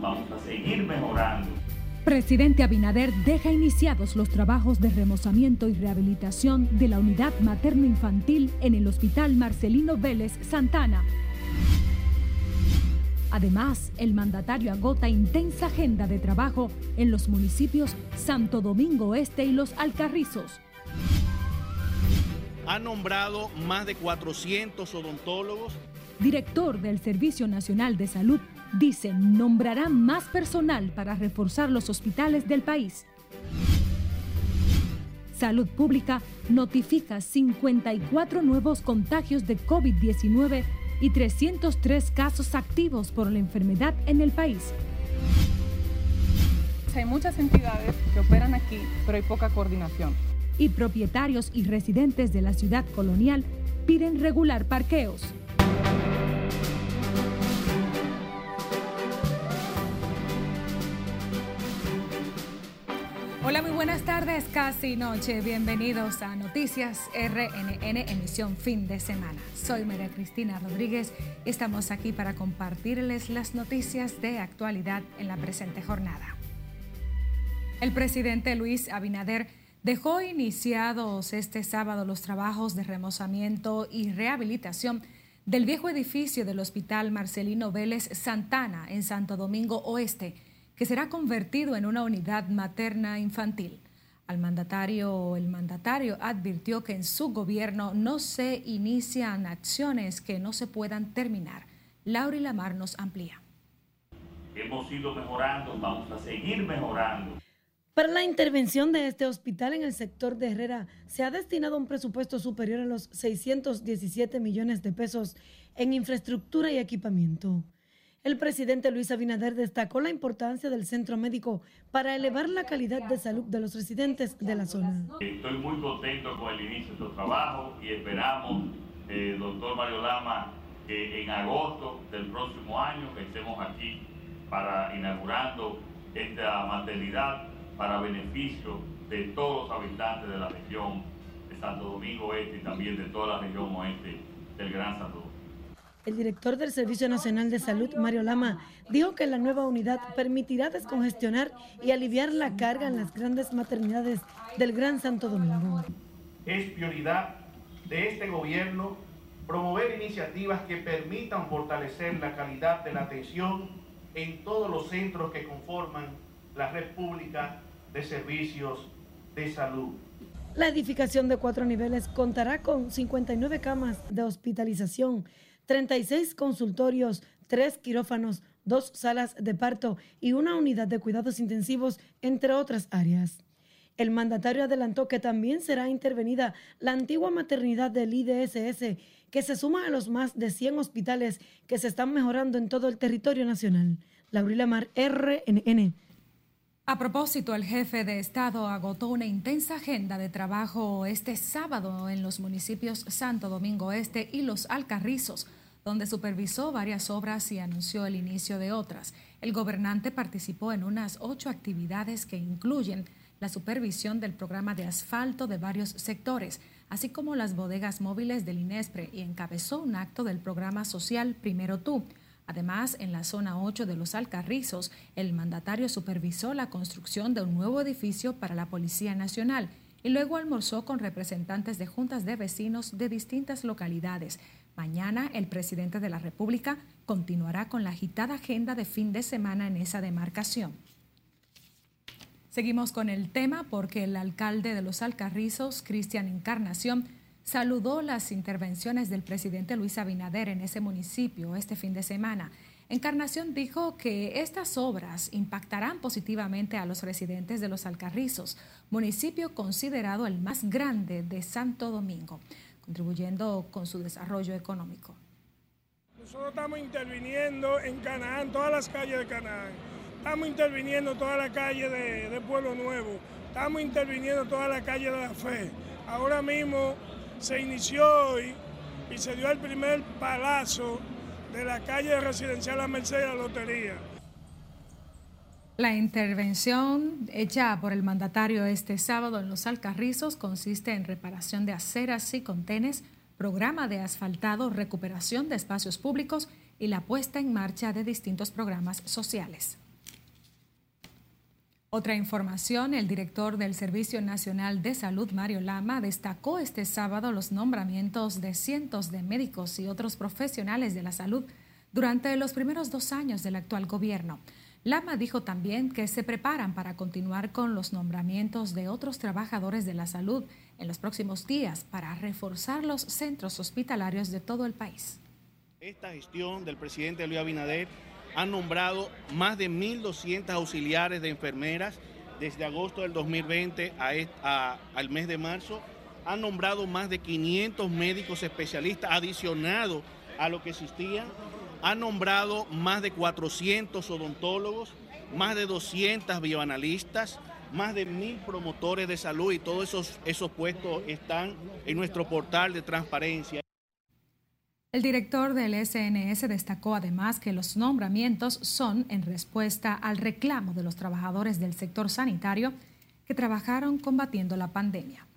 vamos a seguir mejorando. Presidente Abinader deja iniciados los trabajos de remozamiento y rehabilitación de la unidad materno-infantil en el Hospital Marcelino Vélez Santana. Además, el mandatario agota intensa agenda de trabajo en los municipios Santo Domingo Este y Los Alcarrizos. Ha nombrado más de 400 odontólogos. Director del Servicio Nacional de Salud Dicen, nombrará más personal para reforzar los hospitales del país. Salud Pública notifica 54 nuevos contagios de COVID-19 y 303 casos activos por la enfermedad en el país. Hay muchas entidades que operan aquí, pero hay poca coordinación. Y propietarios y residentes de la ciudad colonial piden regular parqueos. Hola, muy buenas tardes, casi noche. Bienvenidos a Noticias RNN, emisión fin de semana. Soy María Cristina Rodríguez y estamos aquí para compartirles las noticias de actualidad en la presente jornada. El presidente Luis Abinader dejó iniciados este sábado los trabajos de remozamiento y rehabilitación del viejo edificio del Hospital Marcelino Vélez Santana en Santo Domingo Oeste que será convertido en una unidad materna infantil. Al mandatario, el mandatario advirtió que en su gobierno no se inician acciones que no se puedan terminar. Laura Lamar nos amplía. Hemos ido mejorando, vamos a seguir mejorando. Para la intervención de este hospital en el sector de Herrera se ha destinado un presupuesto superior a los 617 millones de pesos en infraestructura y equipamiento. El presidente Luis Abinader destacó la importancia del centro médico para elevar la calidad de salud de los residentes de la zona. Estoy muy contento con el inicio de estos trabajos y esperamos, eh, doctor Mario Lama, que en agosto del próximo año estemos aquí para inaugurando esta maternidad para beneficio de todos los habitantes de la región de Santo Domingo Este y también de toda la región oeste del Gran Santo Domingo. El director del Servicio Nacional de Salud, Mario Lama, dijo que la nueva unidad permitirá descongestionar y aliviar la carga en las grandes maternidades del Gran Santo Domingo. Es prioridad de este gobierno promover iniciativas que permitan fortalecer la calidad de la atención en todos los centros que conforman la red pública de servicios de salud. La edificación de cuatro niveles contará con 59 camas de hospitalización, 36 consultorios, 3 quirófanos, dos salas de parto y una unidad de cuidados intensivos, entre otras áreas. El mandatario adelantó que también será intervenida la antigua maternidad del IDSS, que se suma a los más de 100 hospitales que se están mejorando en todo el territorio nacional. Laurila Mar, RNN. A propósito, el jefe de Estado agotó una intensa agenda de trabajo este sábado en los municipios Santo Domingo Este y Los Alcarrizos donde supervisó varias obras y anunció el inicio de otras. El gobernante participó en unas ocho actividades que incluyen la supervisión del programa de asfalto de varios sectores, así como las bodegas móviles del INESPRE y encabezó un acto del programa social Primero Tú. Además, en la zona 8 de los Alcarrizos, el mandatario supervisó la construcción de un nuevo edificio para la Policía Nacional y luego almorzó con representantes de juntas de vecinos de distintas localidades. Mañana el presidente de la República continuará con la agitada agenda de fin de semana en esa demarcación. Seguimos con el tema porque el alcalde de los Alcarrizos, Cristian Encarnación, saludó las intervenciones del presidente Luis Abinader en ese municipio este fin de semana. Encarnación dijo que estas obras impactarán positivamente a los residentes de los Alcarrizos, municipio considerado el más grande de Santo Domingo contribuyendo con su desarrollo económico. Nosotros estamos interviniendo en Canaán, todas las calles de Canaán. Estamos interviniendo toda la calle de, Pueblo Nuevo. Estamos interviniendo toda la calle de la Fe. Ahora mismo se inició hoy y se dio el primer palazo de la calle residencial La Merced de la Lotería. La intervención hecha por el mandatario este sábado en los Alcarrizos consiste en reparación de aceras y contenes, programa de asfaltado, recuperación de espacios públicos y la puesta en marcha de distintos programas sociales. Otra información, el director del Servicio Nacional de Salud, Mario Lama, destacó este sábado los nombramientos de cientos de médicos y otros profesionales de la salud durante los primeros dos años del actual gobierno. Lama dijo también que se preparan para continuar con los nombramientos de otros trabajadores de la salud en los próximos días para reforzar los centros hospitalarios de todo el país. Esta gestión del presidente Luis Abinader han nombrado más de 1.200 auxiliares de enfermeras desde agosto del 2020 a, al mes de marzo. Han nombrado más de 500 médicos especialistas adicionados a lo que existían. Han nombrado más de 400 odontólogos, más de 200 bioanalistas, más de mil promotores de salud y todos esos, esos puestos están en nuestro portal de transparencia. El director del SNS destacó además que los nombramientos son en respuesta al reclamo de los trabajadores del sector sanitario que trabajaron combatiendo la pandemia.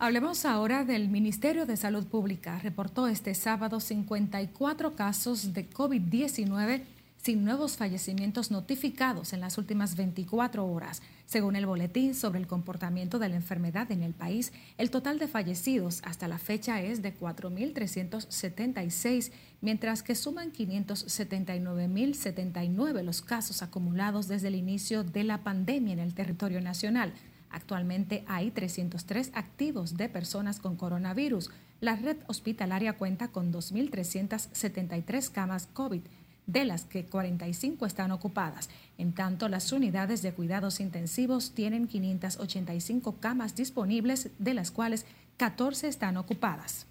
Hablemos ahora del Ministerio de Salud Pública. Reportó este sábado 54 casos de COVID-19 sin nuevos fallecimientos notificados en las últimas 24 horas. Según el boletín sobre el comportamiento de la enfermedad en el país, el total de fallecidos hasta la fecha es de 4.376, mientras que suman 579.079 los casos acumulados desde el inicio de la pandemia en el territorio nacional. Actualmente hay 303 activos de personas con coronavirus. La red hospitalaria cuenta con 2.373 camas COVID de las que 45 están ocupadas. En tanto, las unidades de cuidados intensivos tienen 585 camas disponibles, de las cuales 14 están ocupadas.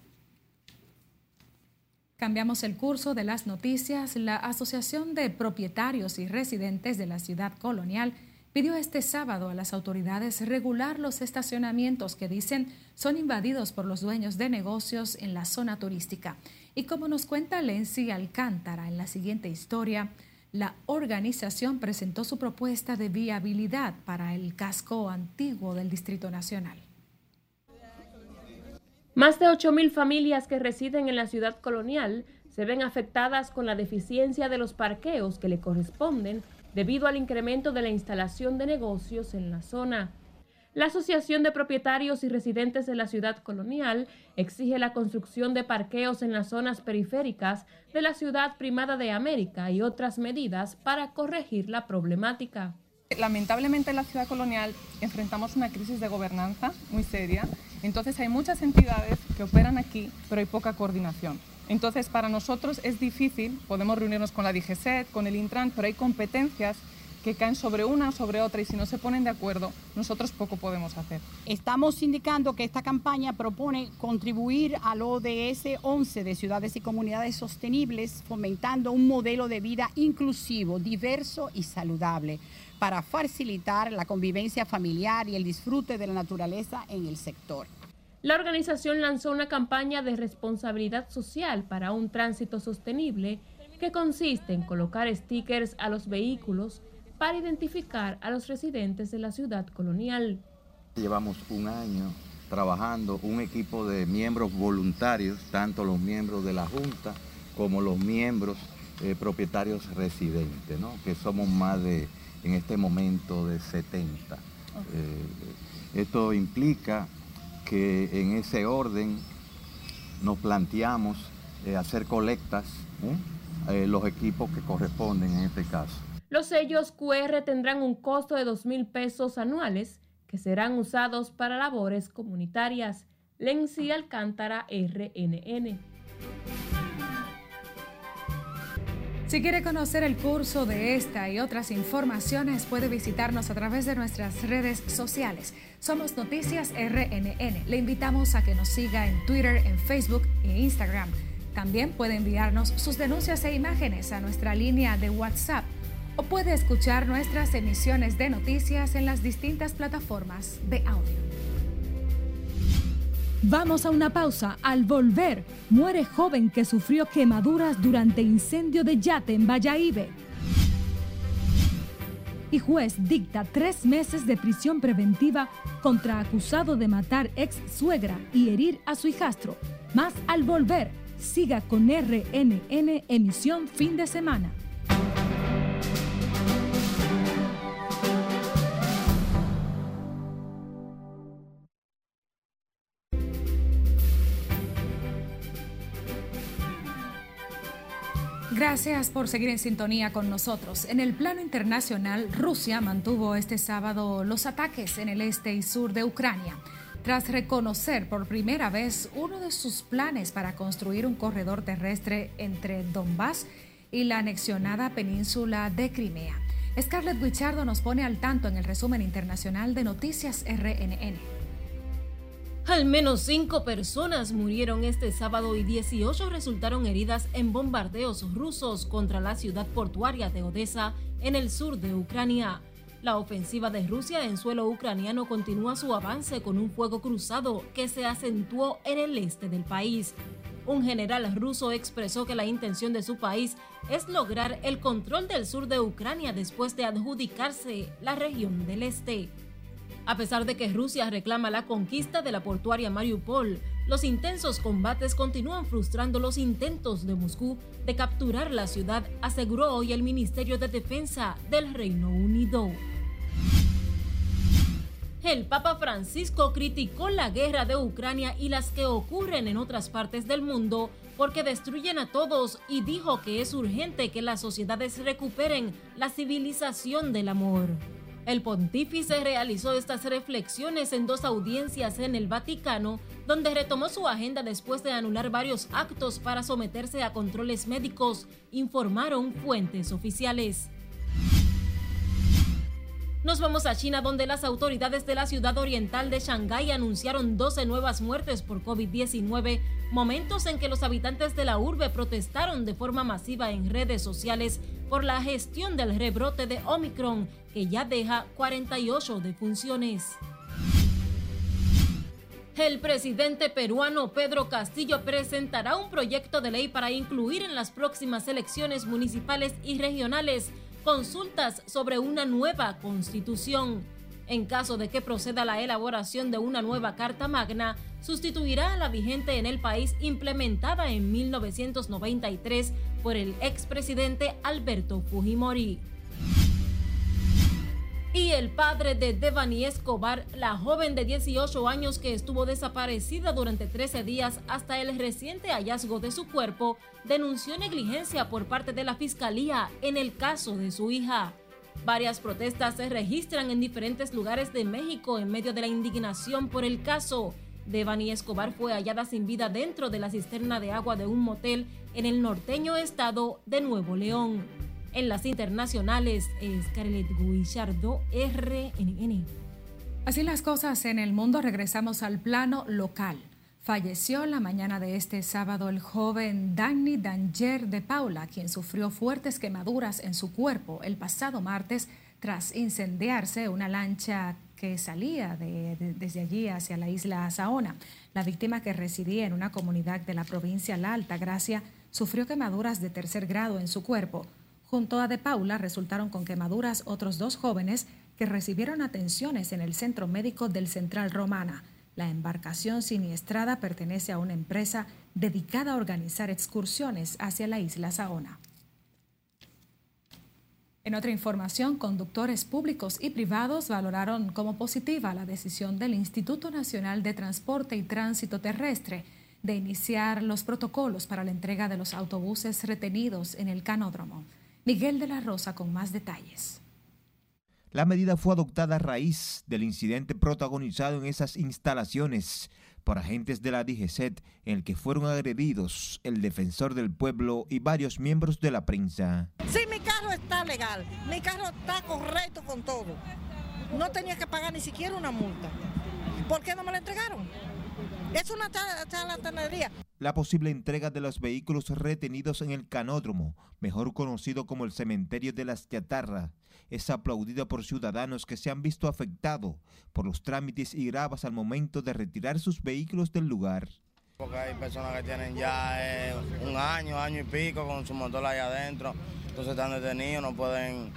Cambiamos el curso de las noticias. La Asociación de Propietarios y Residentes de la Ciudad Colonial pidió este sábado a las autoridades regular los estacionamientos que dicen son invadidos por los dueños de negocios en la zona turística. Y como nos cuenta Lenzi Alcántara en la siguiente historia, la organización presentó su propuesta de viabilidad para el casco antiguo del Distrito Nacional. Más de 8.000 familias que residen en la ciudad colonial se ven afectadas con la deficiencia de los parqueos que le corresponden debido al incremento de la instalación de negocios en la zona. La Asociación de Propietarios y Residentes de la Ciudad Colonial exige la construcción de parqueos en las zonas periféricas de la ciudad primada de América y otras medidas para corregir la problemática. Lamentablemente en la ciudad colonial enfrentamos una crisis de gobernanza muy seria, entonces hay muchas entidades que operan aquí, pero hay poca coordinación. Entonces para nosotros es difícil, podemos reunirnos con la DGCET, con el Intran, pero hay competencias que caen sobre una o sobre otra y si no se ponen de acuerdo, nosotros poco podemos hacer. Estamos indicando que esta campaña propone contribuir al ODS 11 de ciudades y comunidades sostenibles, fomentando un modelo de vida inclusivo, diverso y saludable para facilitar la convivencia familiar y el disfrute de la naturaleza en el sector. La organización lanzó una campaña de responsabilidad social para un tránsito sostenible que consiste en colocar stickers a los vehículos para identificar a los residentes de la ciudad colonial. Llevamos un año trabajando un equipo de miembros voluntarios, tanto los miembros de la Junta como los miembros eh, propietarios residentes, ¿no? que somos más de, en este momento, de 70. Eh, esto implica que en ese orden nos planteamos eh, hacer colectas, los equipos que corresponden en este caso. Los sellos QR tendrán un costo de 2 mil pesos anuales que serán usados para labores comunitarias. Lenzi Alcántara, RNN. Si quiere conocer el curso de esta y otras informaciones, puede visitarnos a través de nuestras redes sociales. Somos Noticias RNN. Le invitamos a que nos siga en Twitter, en Facebook e Instagram. También puede enviarnos sus denuncias e imágenes a nuestra línea de WhatsApp o puede escuchar nuestras emisiones de noticias en las distintas plataformas de audio. Vamos a una pausa. Al volver, muere joven que sufrió quemaduras durante incendio de yate en Valladolid. Y juez dicta tres meses de prisión preventiva contra acusado de matar ex suegra y herir a su hijastro. Más al volver, siga con RNN emisión fin de semana. Gracias por seguir en sintonía con nosotros. En el plano internacional, Rusia mantuvo este sábado los ataques en el este y sur de Ucrania, tras reconocer por primera vez uno de sus planes para construir un corredor terrestre entre Donbass y la anexionada península de Crimea. Scarlett Guichardo nos pone al tanto en el resumen internacional de Noticias RNN. Al menos cinco personas murieron este sábado y 18 resultaron heridas en bombardeos rusos contra la ciudad portuaria de Odessa en el sur de Ucrania. La ofensiva de Rusia en suelo ucraniano continúa su avance con un fuego cruzado que se acentuó en el este del país. Un general ruso expresó que la intención de su país es lograr el control del sur de Ucrania después de adjudicarse la región del este. A pesar de que Rusia reclama la conquista de la portuaria Mariupol, los intensos combates continúan frustrando los intentos de Moscú de capturar la ciudad, aseguró hoy el Ministerio de Defensa del Reino Unido. El Papa Francisco criticó la guerra de Ucrania y las que ocurren en otras partes del mundo porque destruyen a todos y dijo que es urgente que las sociedades recuperen la civilización del amor. El pontífice realizó estas reflexiones en dos audiencias en el Vaticano, donde retomó su agenda después de anular varios actos para someterse a controles médicos, informaron fuentes oficiales. Nos vamos a China, donde las autoridades de la ciudad oriental de Shanghái anunciaron 12 nuevas muertes por COVID-19, momentos en que los habitantes de la urbe protestaron de forma masiva en redes sociales por la gestión del rebrote de Omicron, que ya deja 48 defunciones. El presidente peruano Pedro Castillo presentará un proyecto de ley para incluir en las próximas elecciones municipales y regionales consultas sobre una nueva constitución. En caso de que proceda la elaboración de una nueva Carta Magna, sustituirá a la vigente en el país implementada en 1993 por el expresidente Alberto Fujimori. Y el padre de Devani Escobar, la joven de 18 años que estuvo desaparecida durante 13 días hasta el reciente hallazgo de su cuerpo, denunció negligencia por parte de la fiscalía en el caso de su hija. Varias protestas se registran en diferentes lugares de México en medio de la indignación por el caso. Devani Escobar fue hallada sin vida dentro de la cisterna de agua de un motel en el norteño estado de Nuevo León. En las internacionales, Scarlett Guillardo, RNN. Así las cosas en el mundo, regresamos al plano local. Falleció la mañana de este sábado el joven Danny Danger de Paula, quien sufrió fuertes quemaduras en su cuerpo el pasado martes tras incendiarse una lancha que salía desde allí hacia la isla Saona. La víctima que residía en una comunidad de la provincia La Alta Gracia sufrió quemaduras de tercer grado en su cuerpo. Junto a De Paula resultaron con quemaduras otros dos jóvenes que recibieron atenciones en el centro médico del Central Romana. La embarcación siniestrada pertenece a una empresa dedicada a organizar excursiones hacia la isla Saona. En otra información, conductores públicos y privados valoraron como positiva la decisión del Instituto Nacional de Transporte y Tránsito Terrestre de iniciar los protocolos para la entrega de los autobuses retenidos en el canódromo. Miguel de la Rosa con más detalles. La medida fue adoptada a raíz del incidente protagonizado en esas instalaciones por agentes de la DGCET en el que fueron agredidos el defensor del pueblo y varios miembros de la prensa. Sí, mi carro está legal, mi carro está correcto con todo. No tenía que pagar ni siquiera una multa. ¿Por qué no me la entregaron? Es una charlatanería. La posible entrega de los vehículos retenidos en el canódromo, mejor conocido como el cementerio de las chatarras, es aplaudida por ciudadanos que se han visto afectados por los trámites y grabas al momento de retirar sus vehículos del lugar. Porque hay personas que tienen ya eh, un año, año y pico con su motor ahí adentro, entonces están detenidos, no pueden,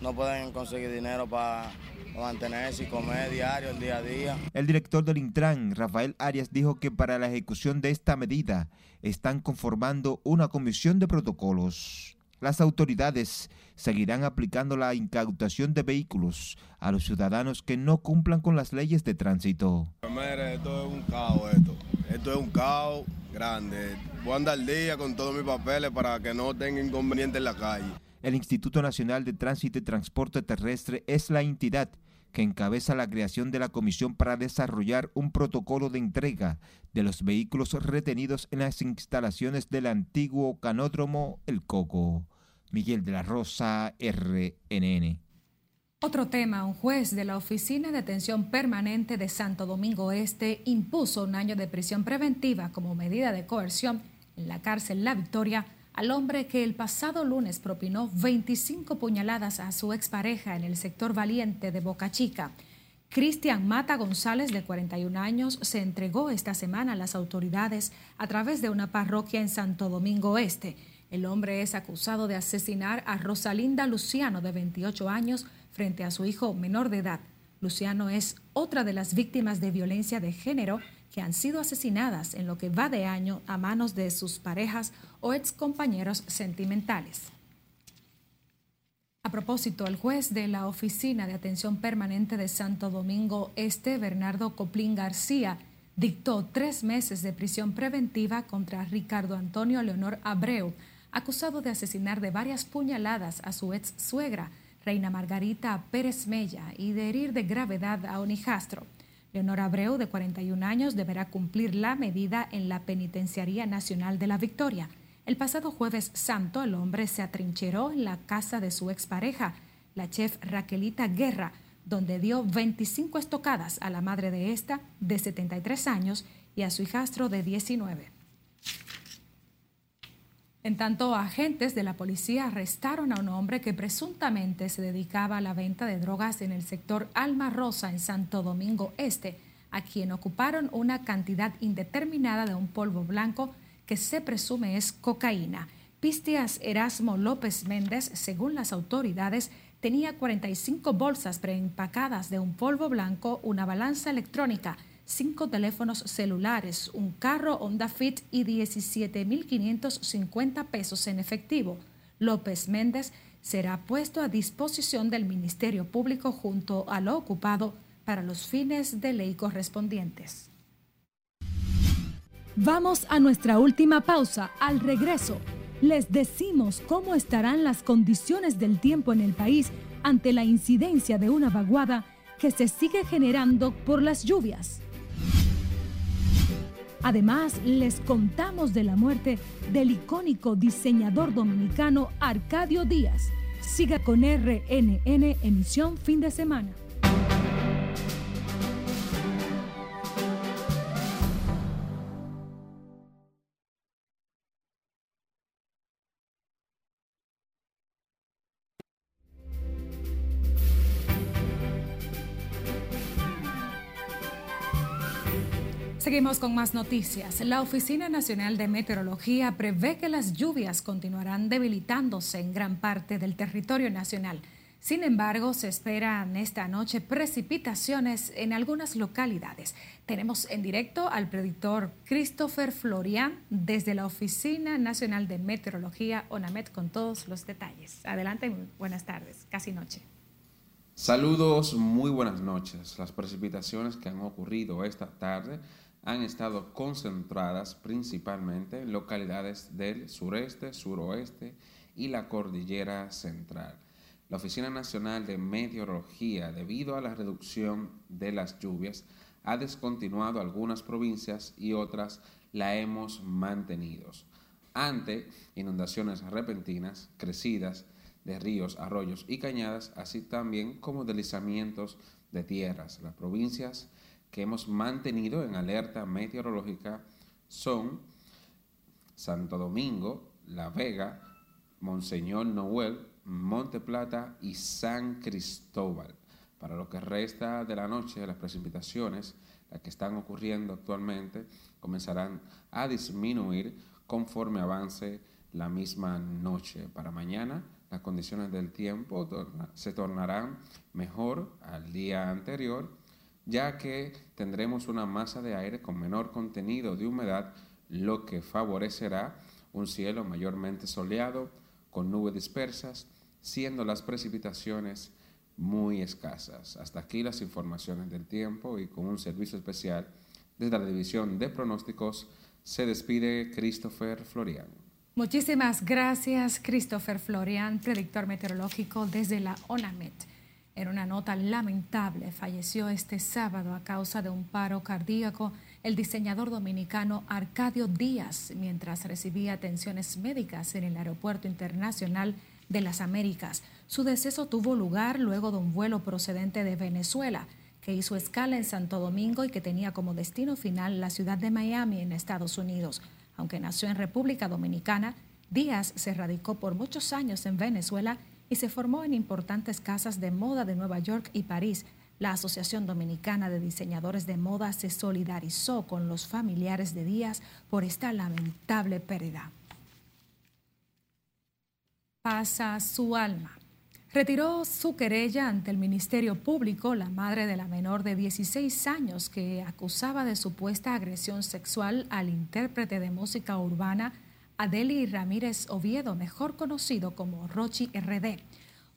no pueden conseguir dinero para mantenerse y comer diario, el día a día. El director del Intran, Rafael Arias, dijo que para la ejecución de esta medida están conformando una comisión de protocolos. Las autoridades seguirán aplicando la incautación de vehículos a los ciudadanos que no cumplan con las leyes de tránsito. Mire, esto es un caos esto. Esto es un caos grande. Voy a andar al día con todos mis papeles para que no tenga inconveniente en la calle. El Instituto Nacional de Tránsito y Transporte Terrestre es la entidad que encabeza la creación de la comisión para desarrollar un protocolo de entrega de los vehículos retenidos en las instalaciones del antiguo canódromo El Coco. Miguel de la Rosa, RNN. Otro tema, un juez de la Oficina de Atención Permanente de Santo Domingo Este impuso un año de prisión preventiva como medida de coerción en la cárcel La Victoria al hombre que el pasado lunes propinó 25 puñaladas a su expareja en el sector valiente de Boca Chica. Cristian Mata González, de 41 años, se entregó esta semana a las autoridades a través de una parroquia en Santo Domingo Este. El hombre es acusado de asesinar a Rosalinda Luciano, de 28 años, frente a su hijo menor de edad. Luciano es otra de las víctimas de violencia de género que han sido asesinadas en lo que va de año a manos de sus parejas o ex compañeros sentimentales. A propósito, el juez de la Oficina de Atención Permanente de Santo Domingo Este, Bernardo Coplín García, dictó tres meses de prisión preventiva contra Ricardo Antonio Leonor Abreu, acusado de asesinar de varias puñaladas a su ex suegra, Reina Margarita Pérez Mella, y de herir de gravedad a Onijastro. Leonor Abreu, de 41 años, deberá cumplir la medida en la Penitenciaría Nacional de la Victoria. El pasado jueves santo, el hombre se atrincheró en la casa de su expareja, la chef Raquelita Guerra, donde dio 25 estocadas a la madre de esta, de 73 años, y a su hijastro de 19. En tanto, agentes de la policía arrestaron a un hombre que presuntamente se dedicaba a la venta de drogas en el sector Alma Rosa en Santo Domingo Este, a quien ocuparon una cantidad indeterminada de un polvo blanco que se presume es cocaína. Pistias Erasmo López Méndez, según las autoridades, tenía 45 bolsas preempacadas de un polvo blanco, una balanza electrónica, cinco teléfonos celulares, un carro Honda Fit y 17.550 pesos en efectivo. López Méndez será puesto a disposición del Ministerio Público junto a lo ocupado para los fines de ley correspondientes. Vamos a nuestra última pausa. Al regreso, les decimos cómo estarán las condiciones del tiempo en el país ante la incidencia de una vaguada que se sigue generando por las lluvias. Además, les contamos de la muerte del icónico diseñador dominicano Arcadio Díaz. Siga con RNN emisión fin de semana. Seguimos con más noticias. La Oficina Nacional de Meteorología prevé que las lluvias continuarán debilitándose en gran parte del territorio nacional. Sin embargo, se esperan esta noche precipitaciones en algunas localidades. Tenemos en directo al predictor Christopher Florian desde la Oficina Nacional de Meteorología, ONAMET, con todos los detalles. Adelante, buenas tardes, casi noche. Saludos, muy buenas noches. Las precipitaciones que han ocurrido esta tarde han estado concentradas principalmente en localidades del sureste, suroeste y la cordillera central. La Oficina Nacional de Meteorología, debido a la reducción de las lluvias, ha descontinuado algunas provincias y otras la hemos mantenido. Ante inundaciones repentinas, crecidas de ríos, arroyos y cañadas, así también como deslizamientos de tierras. Las provincias que hemos mantenido en alerta meteorológica son Santo Domingo, La Vega, Monseñor Noel, Monte Plata y San Cristóbal. Para lo que resta de la noche, las precipitaciones, las que están ocurriendo actualmente, comenzarán a disminuir conforme avance la misma noche. Para mañana, las condiciones del tiempo se tornarán mejor al día anterior ya que tendremos una masa de aire con menor contenido de humedad, lo que favorecerá un cielo mayormente soleado, con nubes dispersas, siendo las precipitaciones muy escasas. Hasta aquí las informaciones del tiempo y con un servicio especial Desde la división de pronósticos se despide Christopher Florian. Muchísimas gracias, Christopher Florian, predictor meteorológico desde la ONAMET. En una nota lamentable, falleció este sábado a causa de un paro cardíaco el diseñador dominicano Arcadio Díaz mientras recibía atenciones médicas en el Aeropuerto Internacional de las Américas. Su deceso tuvo lugar luego de un vuelo procedente de Venezuela que hizo escala en Santo Domingo y que tenía como destino final la ciudad de Miami en Estados Unidos. Aunque nació en República Dominicana, Díaz se radicó por muchos años en Venezuela y se formó en importantes casas de moda de Nueva York y París. La Asociación Dominicana de Diseñadores de Moda se solidarizó con los familiares de Díaz por esta lamentable pérdida. Pasa su alma. Retiró su querella ante el Ministerio Público la madre de la menor de 16 años que acusaba de supuesta agresión sexual al intérprete de música urbana Adeli Ramírez Oviedo, mejor conocido como Rochi RD.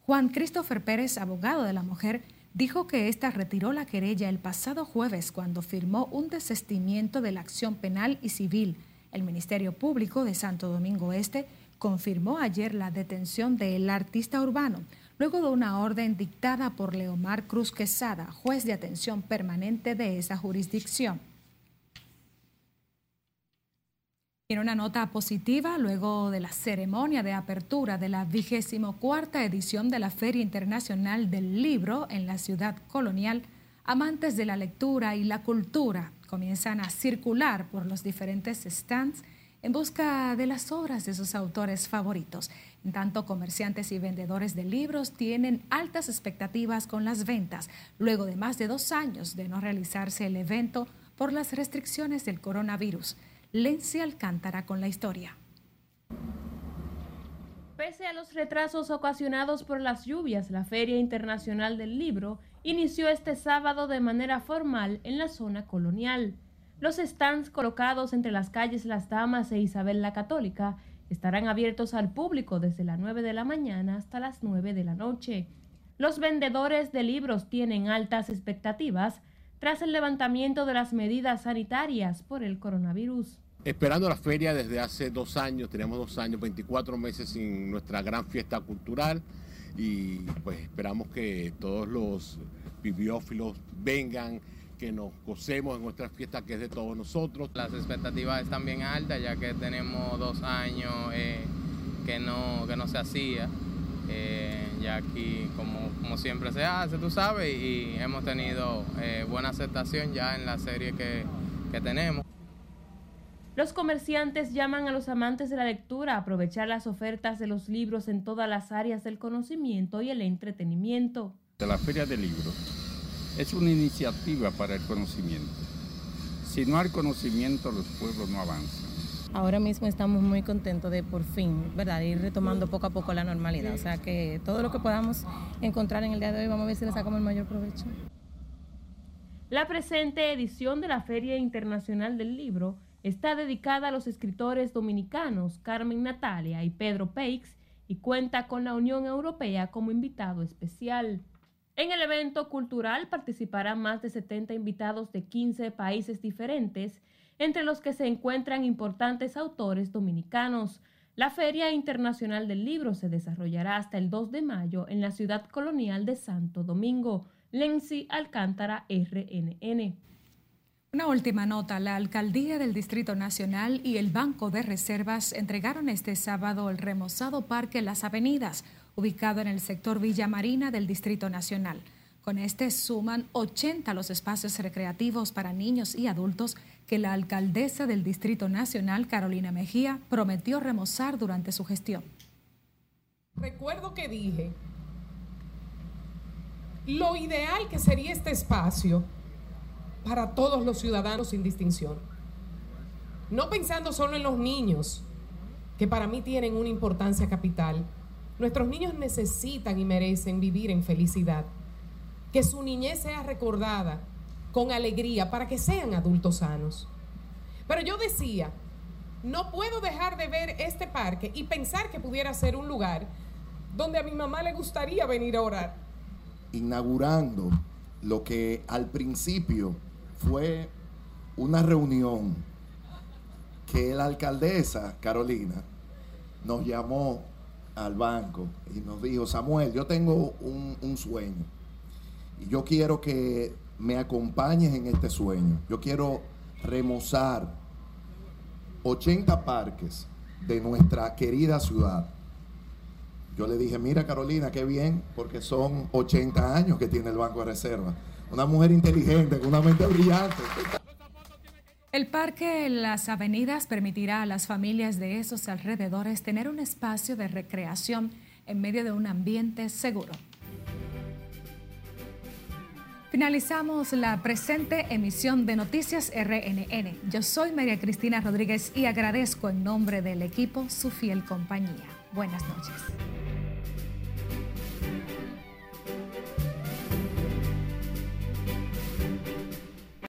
Juan Christopher Pérez, abogado de la mujer, dijo que ésta retiró la querella el pasado jueves cuando firmó un desestimiento de la acción penal y civil. El Ministerio Público de Santo Domingo Este confirmó ayer la detención del artista urbano, luego de una orden dictada por Leomar Cruz Quesada, juez de atención permanente de esa jurisdicción. En una nota positiva, luego de la ceremonia de apertura de la vigésimo cuarta edición de la Feria Internacional del Libro en la ciudad colonial, amantes de la lectura y la cultura comienzan a circular por los diferentes stands en busca de las obras de sus autores favoritos. En tanto, comerciantes y vendedores de libros tienen altas expectativas con las ventas, luego de más de dos años de no realizarse el evento por las restricciones del coronavirus. Lenzi Alcántara con la historia. Pese a los retrasos ocasionados por las lluvias, la Feria Internacional del Libro inició este sábado de manera formal en la zona colonial. Los stands colocados entre las calles Las Damas e Isabel la Católica estarán abiertos al público desde las 9 de la mañana hasta las 9 de la noche. Los vendedores de libros tienen altas expectativas tras el levantamiento de las medidas sanitarias por el coronavirus. Esperando la feria desde hace dos años, tenemos dos años, 24 meses sin nuestra gran fiesta cultural y pues esperamos que todos los bibliófilos vengan, que nos gocemos en nuestra fiesta que es de todos nosotros. Las expectativas están bien altas ya que tenemos dos años eh, que, no, que no se hacía. Eh, ya aquí como, como, siempre se hace, tú sabes, y, hemos tenido eh, buena aceptación ya en la serie que, que tenemos. Los comerciantes llaman a los amantes de la lectura a aprovechar las ofertas de los libros en todas las áreas del conocimiento y el entretenimiento. La Feria del Libro es una iniciativa para el conocimiento. Si no hay conocimiento, los pueblos no avanzan. Ahora mismo estamos muy contentos de por fin, ¿verdad?, ir retomando poco a poco la normalidad. O sea que todo lo que podamos encontrar en el día de hoy, vamos a ver si le sacamos el mayor provecho. La presente edición de la Feria Internacional del Libro está dedicada a los escritores dominicanos Carmen Natalia y Pedro Peix y cuenta con la Unión Europea como invitado especial. En el evento cultural participarán más de 70 invitados de 15 países diferentes, entre los que se encuentran importantes autores dominicanos. La Feria Internacional del Libro se desarrollará hasta el 2 de mayo en la ciudad colonial de Santo Domingo. Lenzi Alcántara, RNN. Una última nota. La Alcaldía del Distrito Nacional y el Banco de Reservas entregaron este sábado el remozado Parque Las Avenidas, ubicado en el sector Villa Marina del Distrito Nacional. Con este suman 80 los espacios recreativos para niños y adultos que la alcaldesa del Distrito Nacional, Carolina Mejía, prometió remozar durante su gestión. Recuerdo que dije lo ideal que sería este espacio para todos los ciudadanos sin distinción. No pensando solo en los niños, que para mí tienen una importancia capital. Nuestros niños necesitan y merecen vivir en felicidad. Que su niñez sea recordada con alegría para que sean adultos sanos. Pero yo decía, no puedo dejar de ver este parque y pensar que pudiera ser un lugar donde a mi mamá le gustaría venir a orar. Inaugurando lo que al principio fue una reunión que la alcaldesa Carolina nos llamó al banco y nos dijo, Samuel, yo tengo un, un sueño y yo quiero que me acompañes en este sueño. Yo quiero remozar 80 parques de nuestra querida ciudad. Yo le dije, mira Carolina, qué bien, porque son 80 años que tiene el Banco de Reserva. Una mujer inteligente, con una mente brillante. El parque Las Avenidas permitirá a las familias de esos alrededores tener un espacio de recreación en medio de un ambiente seguro. Finalizamos la presente emisión de Noticias RNN. Yo soy María Cristina Rodríguez y agradezco en nombre del equipo su fiel compañía. Buenas noches.